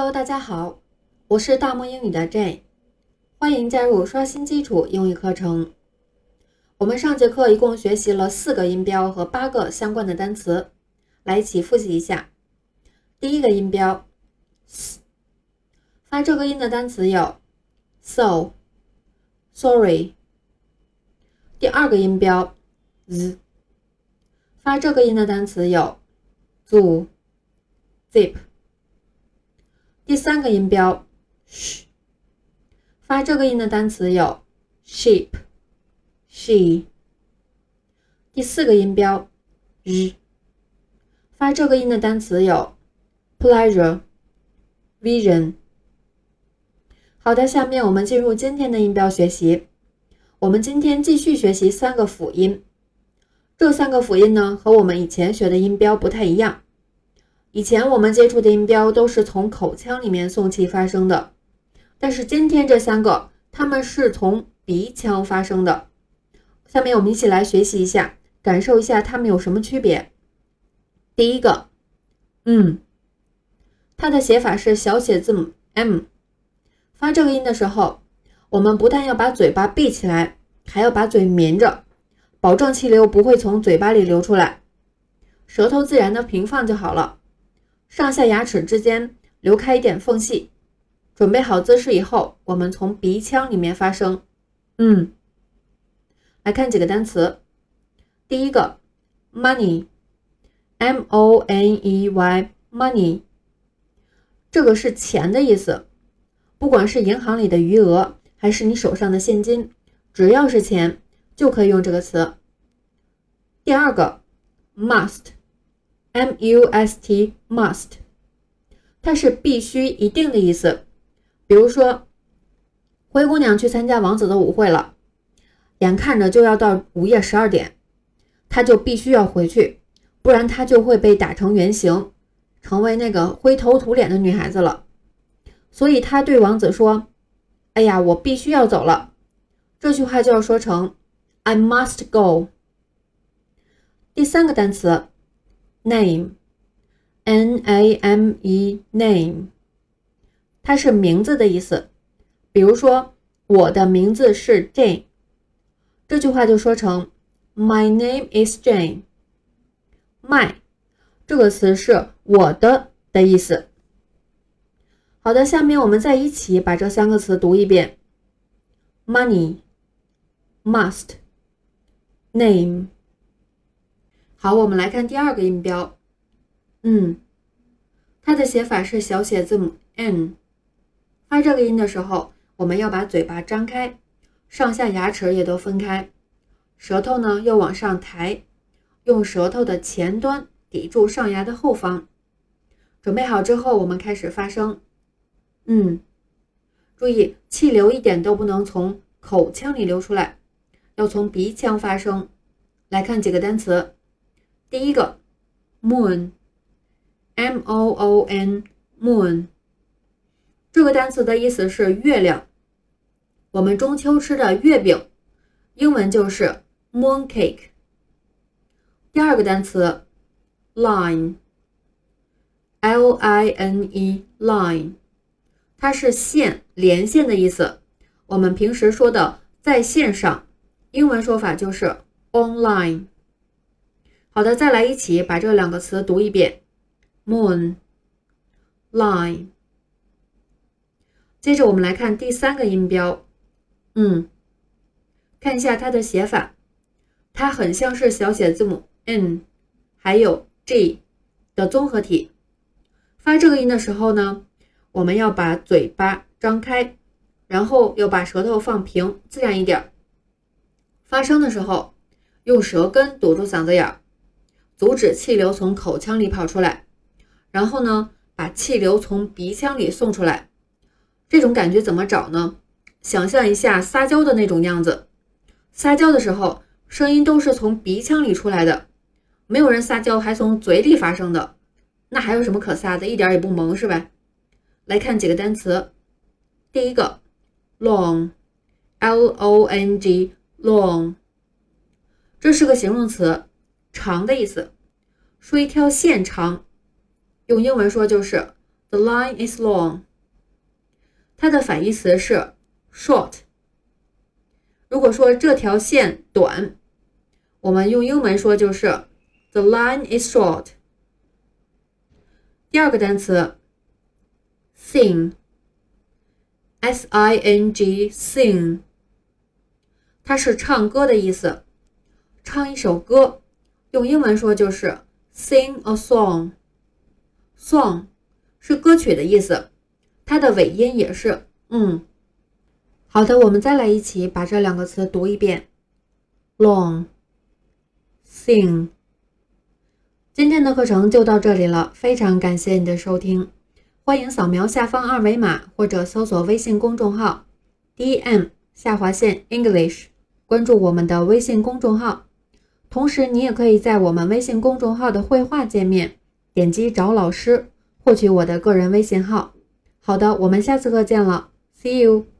Hello，大家好，我是大漠英语的 Jane，欢迎加入刷新基础英语课程。我们上节课一共学习了四个音标和八个相关的单词，来一起复习一下。第一个音标 s，发这个音的单词有 so、sorry。第二个音标 z，发这个音的单词有 zoo、zip。第三个音标 sh，发这个音的单词有 sheep、she。第四个音标 r，发这个音的单词有 pleasure、vision。好的，下面我们进入今天的音标学习。我们今天继续学习三个辅音。这三个辅音呢，和我们以前学的音标不太一样。以前我们接触的音标都是从口腔里面送气发声的，但是今天这三个，它们是从鼻腔发声的。下面我们一起来学习一下，感受一下它们有什么区别。第一个，嗯，它的写法是小写字母 m，发这个音的时候，我们不但要把嘴巴闭起来，还要把嘴抿着，保证气流不会从嘴巴里流出来，舌头自然的平放就好了。上下牙齿之间留开一点缝隙，准备好姿势以后，我们从鼻腔里面发声。嗯，来看几个单词。第一个，money，m o n e y，money，这个是钱的意思。不管是银行里的余额，还是你手上的现金，只要是钱，就可以用这个词。第二个，must。Must must，它是必须、一定的意思。比如说，灰姑娘去参加王子的舞会了，眼看着就要到午夜十二点，她就必须要回去，不然她就会被打成原形，成为那个灰头土脸的女孩子了。所以她对王子说：“哎呀，我必须要走了。”这句话就要说成 “I must go”。第三个单词。name，n-a-m-e，name，它是名字的意思。比如说，我的名字是 Jane，这句话就说成 My name is Jane。My 这个词是我的的意思。好的，下面我们再一起把这三个词读一遍：money，must，name。好，我们来看第二个音标，嗯，它的写法是小写字母 n，发这个音的时候，我们要把嘴巴张开，上下牙齿也都分开，舌头呢要往上抬，用舌头的前端抵住上牙的后方。准备好之后，我们开始发声，嗯，注意气流一点都不能从口腔里流出来，要从鼻腔发声。来看几个单词。第一个，moon，m o o n，moon，这个单词的意思是月亮。我们中秋吃的月饼，英文就是 moon cake。第二个单词，line，l i n e，line，它是线、连线的意思。我们平时说的在线上，英文说法就是 online。好的，再来一起把这两个词读一遍：moon，line。接着我们来看第三个音标，嗯，看一下它的写法，它很像是小写字母 n 还有 g 的综合体。发这个音的时候呢，我们要把嘴巴张开，然后要把舌头放平，自然一点。发声的时候，用舌根堵住嗓子眼儿。阻止气流从口腔里跑出来，然后呢，把气流从鼻腔里送出来。这种感觉怎么找呢？想象一下撒娇的那种样子。撒娇的时候，声音都是从鼻腔里出来的，没有人撒娇还从嘴里发声的。那还有什么可撒的？一点也不萌，是吧？来看几个单词。第一个，long，l o n g，long，这是个形容词。长的意思，说一条线长，用英文说就是 The line is long。它的反义词是 short。如果说这条线短，我们用英文说就是 The line is short。第二个单词 sing，s i n g sing，它是唱歌的意思，唱一首歌，用英文说就是 sing a song。song 是歌曲的意思，它的尾音也是嗯。好的，我们再来一起把这两个词读一遍：long，sing。今天的课程就到这里了，非常感谢你的收听，欢迎扫描下方二维码或者搜索微信公众号 “d m 下划线 English”，关注我们的微信公众号。同时，你也可以在我们微信公众号的绘画界面。点击找老师，获取我的个人微信号。好的，我们下次课见了，See you。